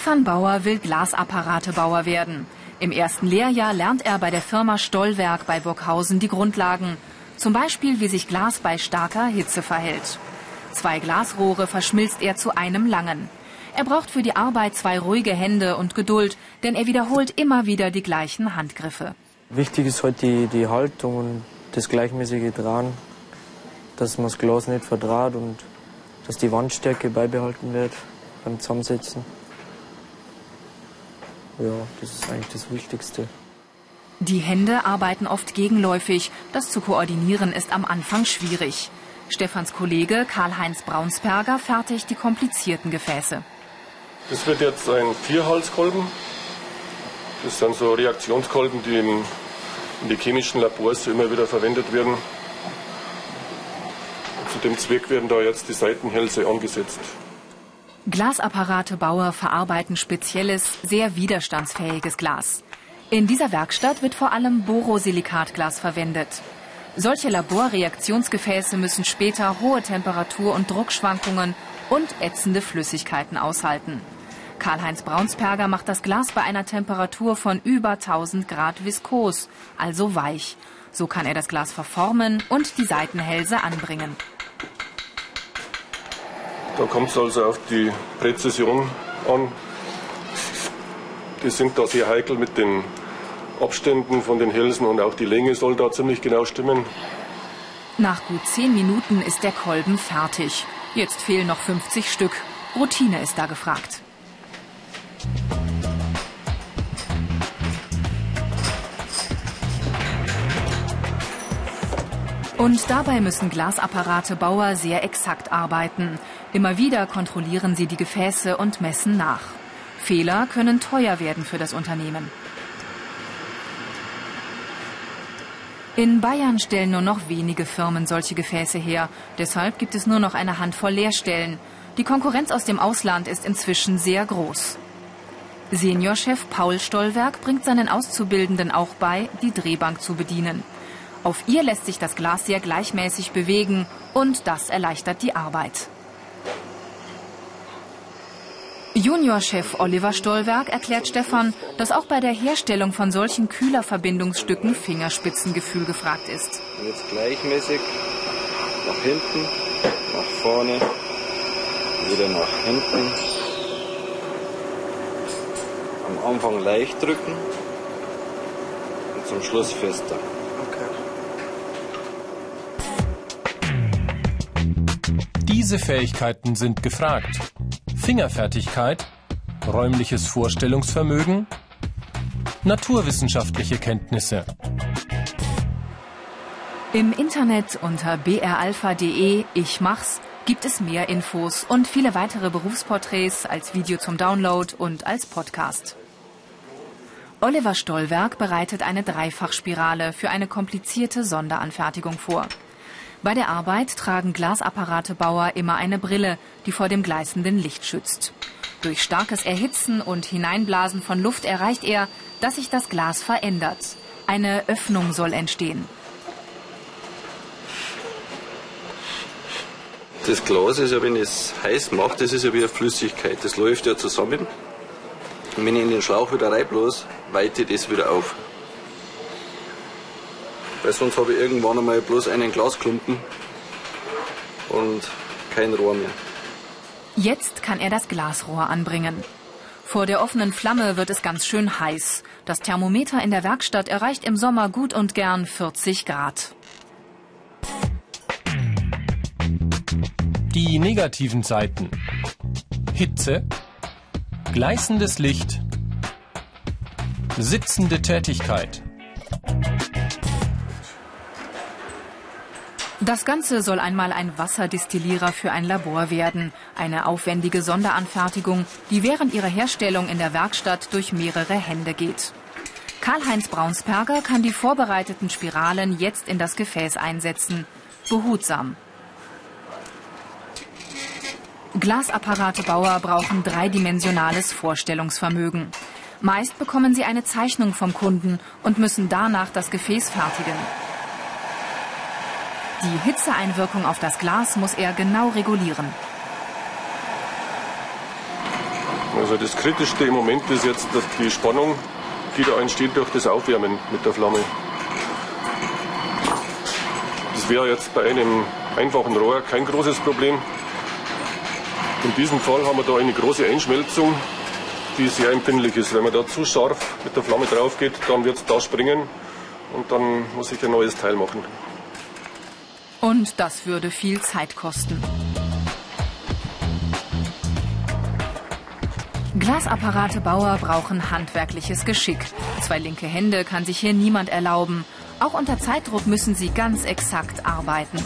Stefan Bauer will Glasapparatebauer werden. Im ersten Lehrjahr lernt er bei der Firma Stollwerk bei Burghausen die Grundlagen. Zum Beispiel, wie sich Glas bei starker Hitze verhält. Zwei Glasrohre verschmilzt er zu einem langen. Er braucht für die Arbeit zwei ruhige Hände und Geduld, denn er wiederholt immer wieder die gleichen Handgriffe. Wichtig ist halt die, Haltung und das gleichmäßige Drehen, dass man das Glas nicht verdraht und dass die Wandstärke beibehalten wird beim Zusammensetzen. Ja, das ist eigentlich das Wichtigste. Die Hände arbeiten oft gegenläufig. Das zu koordinieren ist am Anfang schwierig. Stefans Kollege Karl-Heinz Braunsperger fertigt die komplizierten Gefäße. Das wird jetzt ein Vierhalskolben. Das sind so Reaktionskolben, die in, in die chemischen Labors immer wieder verwendet werden. Und zu dem Zweck werden da jetzt die Seitenhälse angesetzt. Glasapparatebauer verarbeiten spezielles, sehr widerstandsfähiges Glas. In dieser Werkstatt wird vor allem Borosilikatglas verwendet. Solche Laborreaktionsgefäße müssen später hohe Temperatur- und Druckschwankungen und ätzende Flüssigkeiten aushalten. Karl-Heinz Braunsperger macht das Glas bei einer Temperatur von über 1000 Grad viskos, also weich. So kann er das Glas verformen und die Seitenhälse anbringen. Da kommt es also auf die Präzision an. Die sind da sehr heikel mit den Abständen von den Hälsen und auch die Länge soll da ziemlich genau stimmen. Nach gut zehn Minuten ist der Kolben fertig. Jetzt fehlen noch 50 Stück. Routine ist da gefragt. Und dabei müssen Glasapparatebauer sehr exakt arbeiten. Immer wieder kontrollieren sie die Gefäße und messen nach. Fehler können teuer werden für das Unternehmen. In Bayern stellen nur noch wenige Firmen solche Gefäße her. Deshalb gibt es nur noch eine Handvoll Leerstellen. Die Konkurrenz aus dem Ausland ist inzwischen sehr groß. Seniorchef Paul Stollwerk bringt seinen Auszubildenden auch bei, die Drehbank zu bedienen. Auf ihr lässt sich das Glas sehr gleichmäßig bewegen und das erleichtert die Arbeit. Juniorchef Oliver Stollwerk erklärt Stefan, dass auch bei der Herstellung von solchen Kühlerverbindungsstücken Fingerspitzengefühl gefragt ist. Jetzt gleichmäßig nach hinten, nach vorne, wieder nach hinten. Am Anfang leicht drücken und zum Schluss fester. Diese Fähigkeiten sind gefragt. Fingerfertigkeit, räumliches Vorstellungsvermögen, naturwissenschaftliche Kenntnisse. Im Internet unter bralpha.de Ich mach's gibt es mehr Infos und viele weitere Berufsporträts als Video zum Download und als Podcast. Oliver Stollwerk bereitet eine Dreifachspirale für eine komplizierte Sonderanfertigung vor. Bei der Arbeit tragen Glasapparatebauer immer eine Brille, die vor dem gleißenden Licht schützt. Durch starkes Erhitzen und Hineinblasen von Luft erreicht er, dass sich das Glas verändert. Eine Öffnung soll entstehen. Das Glas ist ja, wenn es heiß macht, das ist ja wie eine Flüssigkeit. Das läuft ja zusammen. Und wenn ich in den Schlauch wieder reinblas, weitet es wieder auf. Weil sonst habe ich irgendwann einmal bloß einen Glasklumpen und kein Rohr mehr. Jetzt kann er das Glasrohr anbringen. Vor der offenen Flamme wird es ganz schön heiß. Das Thermometer in der Werkstatt erreicht im Sommer gut und gern 40 Grad. Die negativen Seiten. Hitze, gleißendes Licht, sitzende Tätigkeit. Das Ganze soll einmal ein Wasserdistillierer für ein Labor werden. Eine aufwendige Sonderanfertigung, die während ihrer Herstellung in der Werkstatt durch mehrere Hände geht. Karl-Heinz Braunsperger kann die vorbereiteten Spiralen jetzt in das Gefäß einsetzen. Behutsam. Glasapparatebauer brauchen dreidimensionales Vorstellungsvermögen. Meist bekommen sie eine Zeichnung vom Kunden und müssen danach das Gefäß fertigen. Die Hitzeeinwirkung auf das Glas muss er genau regulieren. Also das Kritischste im Moment ist jetzt, dass die Spannung, die da entsteht durch das Aufwärmen mit der Flamme. Das wäre jetzt bei einem einfachen Rohr kein großes Problem. In diesem Fall haben wir da eine große Einschmelzung, die sehr empfindlich ist. Wenn man da zu scharf mit der Flamme drauf geht, dann wird es da springen und dann muss ich ein neues Teil machen. Und das würde viel Zeit kosten. Glasapparatebauer brauchen handwerkliches Geschick. Zwei linke Hände kann sich hier niemand erlauben. Auch unter Zeitdruck müssen sie ganz exakt arbeiten.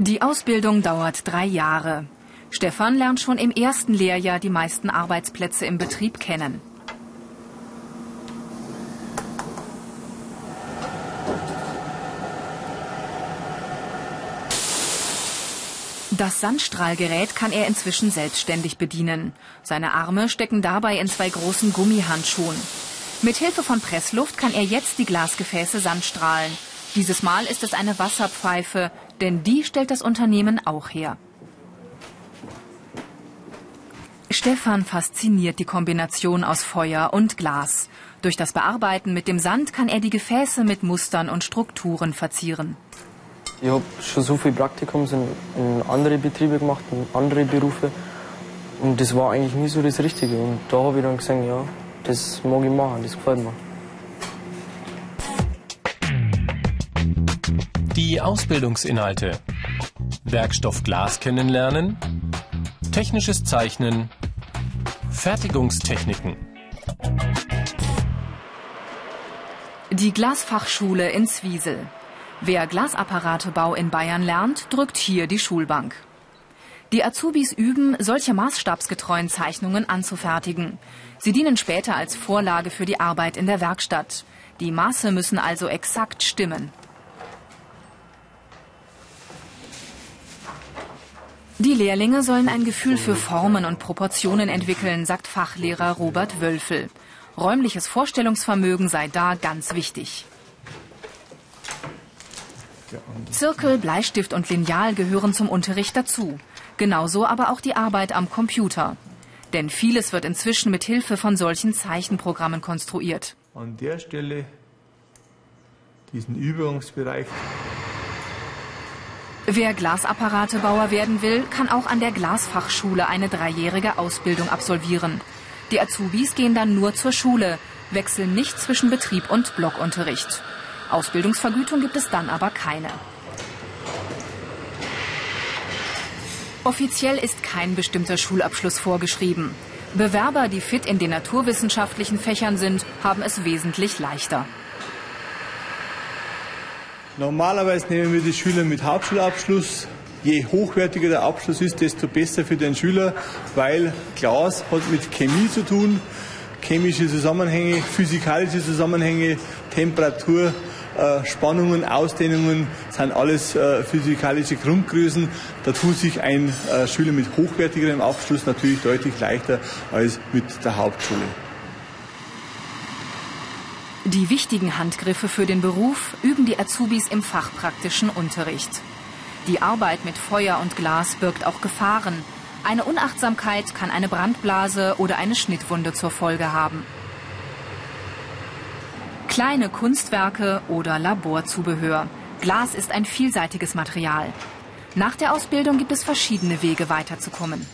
Die Ausbildung dauert drei Jahre. Stefan lernt schon im ersten Lehrjahr die meisten Arbeitsplätze im Betrieb kennen. Das Sandstrahlgerät kann er inzwischen selbstständig bedienen. Seine Arme stecken dabei in zwei großen Gummihandschuhen. Mit Hilfe von Pressluft kann er jetzt die Glasgefäße sandstrahlen. Dieses Mal ist es eine Wasserpfeife, denn die stellt das Unternehmen auch her. Stefan fasziniert die Kombination aus Feuer und Glas. Durch das Bearbeiten mit dem Sand kann er die Gefäße mit Mustern und Strukturen verzieren. Ich habe schon so viel Praktikums in, in andere Betriebe gemacht, in andere Berufe. Und das war eigentlich nie so das Richtige. Und da habe ich dann gesagt, ja, das mag ich machen, das gefällt mir. Die Ausbildungsinhalte. Werkstoff Glas kennenlernen. Technisches Zeichnen. Fertigungstechniken. Die Glasfachschule in Zwiesel. Wer Glasapparatebau in Bayern lernt, drückt hier die Schulbank. Die Azubis üben, solche maßstabsgetreuen Zeichnungen anzufertigen. Sie dienen später als Vorlage für die Arbeit in der Werkstatt. Die Maße müssen also exakt stimmen. Die Lehrlinge sollen ein Gefühl für Formen und Proportionen entwickeln, sagt Fachlehrer Robert Wölfel. Räumliches Vorstellungsvermögen sei da ganz wichtig. Zirkel, Bleistift und Lineal gehören zum Unterricht dazu. Genauso aber auch die Arbeit am Computer. Denn vieles wird inzwischen mit Hilfe von solchen Zeichenprogrammen konstruiert. An der Stelle diesen Übungsbereich Wer Glasapparatebauer werden will, kann auch an der Glasfachschule eine dreijährige Ausbildung absolvieren. Die Azubis gehen dann nur zur Schule, wechseln nicht zwischen Betrieb und Blockunterricht. Ausbildungsvergütung gibt es dann aber keine. Offiziell ist kein bestimmter Schulabschluss vorgeschrieben. Bewerber, die fit in den naturwissenschaftlichen Fächern sind, haben es wesentlich leichter. Normalerweise nehmen wir die Schüler mit Hauptschulabschluss. Je hochwertiger der Abschluss ist, desto besser für den Schüler, weil Glas hat mit Chemie zu tun, chemische Zusammenhänge, physikalische Zusammenhänge, Temperatur, äh, Spannungen, Ausdehnungen sind alles äh, physikalische Grundgrößen. Da tut sich ein äh, Schüler mit hochwertigerem Abschluss natürlich deutlich leichter als mit der Hauptschule. Die wichtigen Handgriffe für den Beruf üben die Azubis im fachpraktischen Unterricht. Die Arbeit mit Feuer und Glas birgt auch Gefahren. Eine Unachtsamkeit kann eine Brandblase oder eine Schnittwunde zur Folge haben. Kleine Kunstwerke oder Laborzubehör. Glas ist ein vielseitiges Material. Nach der Ausbildung gibt es verschiedene Wege weiterzukommen.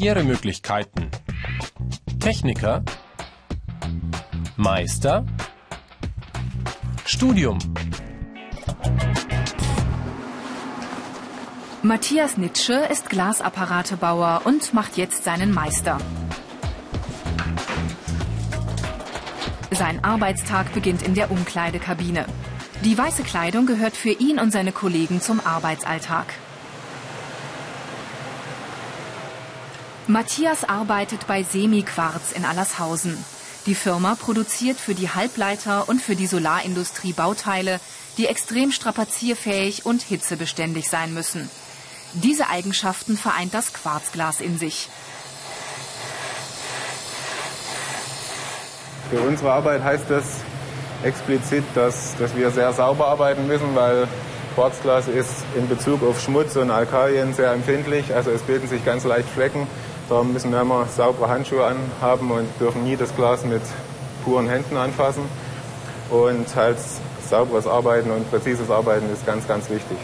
Karrieremöglichkeiten. Techniker. Meister. Studium. Matthias Nitsche ist Glasapparatebauer und macht jetzt seinen Meister. Sein Arbeitstag beginnt in der Umkleidekabine. Die weiße Kleidung gehört für ihn und seine Kollegen zum Arbeitsalltag. Matthias arbeitet bei Semiquarz in Allershausen. Die Firma produziert für die Halbleiter und für die Solarindustrie Bauteile, die extrem strapazierfähig und hitzebeständig sein müssen. Diese Eigenschaften vereint das Quarzglas in sich. Für unsere Arbeit heißt das explizit, dass, dass wir sehr sauber arbeiten müssen, weil Quarzglas ist in Bezug auf Schmutz und Alkalien sehr empfindlich. Also es bilden sich ganz leicht Flecken. Darum müssen wir immer saubere Handschuhe anhaben und dürfen nie das Glas mit puren Händen anfassen. Und halt sauberes Arbeiten und präzises Arbeiten ist ganz, ganz wichtig.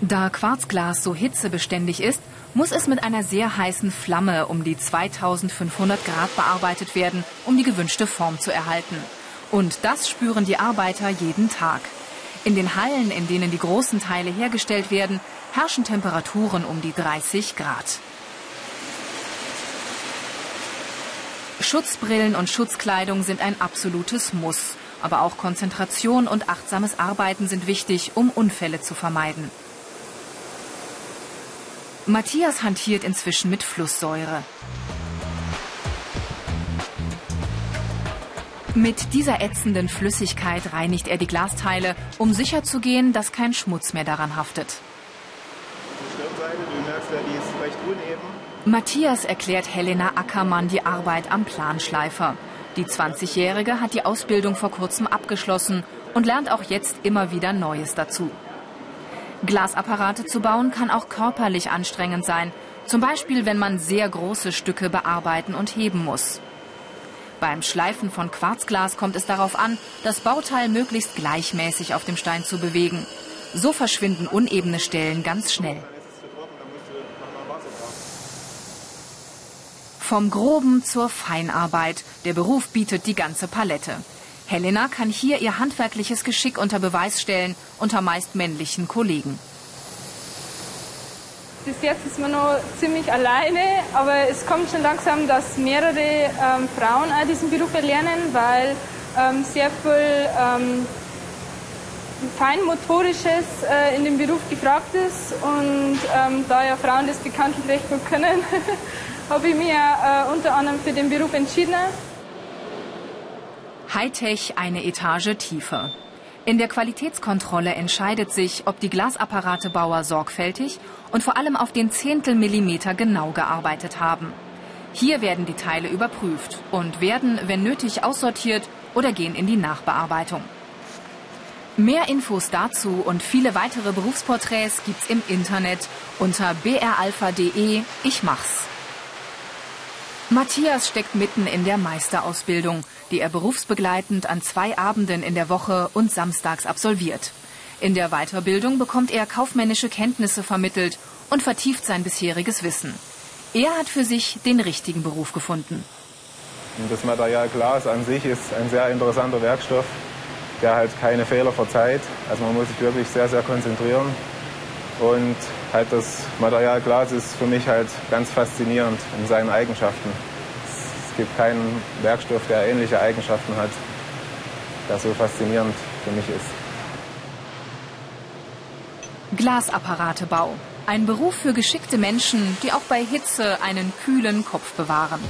Da Quarzglas so hitzebeständig ist, muss es mit einer sehr heißen Flamme um die 2500 Grad bearbeitet werden, um die gewünschte Form zu erhalten. Und das spüren die Arbeiter jeden Tag. In den Hallen, in denen die großen Teile hergestellt werden, herrschen Temperaturen um die 30 Grad. Schutzbrillen und Schutzkleidung sind ein absolutes Muss. Aber auch Konzentration und achtsames Arbeiten sind wichtig, um Unfälle zu vermeiden. Matthias hantiert inzwischen mit Flusssäure. Mit dieser ätzenden Flüssigkeit reinigt er die Glasteile, um sicherzugehen, dass kein Schmutz mehr daran haftet. Matthias erklärt Helena Ackermann die Arbeit am Planschleifer. Die 20-Jährige hat die Ausbildung vor kurzem abgeschlossen und lernt auch jetzt immer wieder Neues dazu. Glasapparate zu bauen kann auch körperlich anstrengend sein, zum Beispiel wenn man sehr große Stücke bearbeiten und heben muss. Beim Schleifen von Quarzglas kommt es darauf an, das Bauteil möglichst gleichmäßig auf dem Stein zu bewegen. So verschwinden unebene Stellen ganz schnell. Vom Groben zur Feinarbeit. Der Beruf bietet die ganze Palette. Helena kann hier ihr handwerkliches Geschick unter Beweis stellen, unter meist männlichen Kollegen. Bis jetzt ist man noch ziemlich alleine, aber es kommt schon langsam, dass mehrere ähm, Frauen auch diesen Beruf erlernen, weil ähm, sehr viel ähm, Feinmotorisches äh, in dem Beruf gefragt ist und ähm, da ja Frauen das bekanntlich recht gut können, habe ich mich äh, unter anderem für den Beruf entschieden. Hightech eine Etage tiefer. In der Qualitätskontrolle entscheidet sich, ob die Glasapparatebauer sorgfältig und vor allem auf den Zehntelmillimeter genau gearbeitet haben. Hier werden die Teile überprüft und werden, wenn nötig, aussortiert oder gehen in die Nachbearbeitung. Mehr Infos dazu und viele weitere Berufsporträts gibt's im Internet unter bralpha.de. Ich mach's. Matthias steckt mitten in der Meisterausbildung, die er berufsbegleitend an zwei Abenden in der Woche und samstags absolviert. In der Weiterbildung bekommt er kaufmännische Kenntnisse vermittelt und vertieft sein bisheriges Wissen. Er hat für sich den richtigen Beruf gefunden. Das Material Glas an sich ist ein sehr interessanter Werkstoff, der halt keine Fehler verzeiht. Also man muss sich wirklich sehr, sehr konzentrieren. Und halt das Material Glas ist für mich halt ganz faszinierend in seinen Eigenschaften. Es gibt keinen Werkstoff, der ähnliche Eigenschaften hat, der so faszinierend für mich ist. Glasapparatebau. Ein Beruf für geschickte Menschen, die auch bei Hitze einen kühlen Kopf bewahren.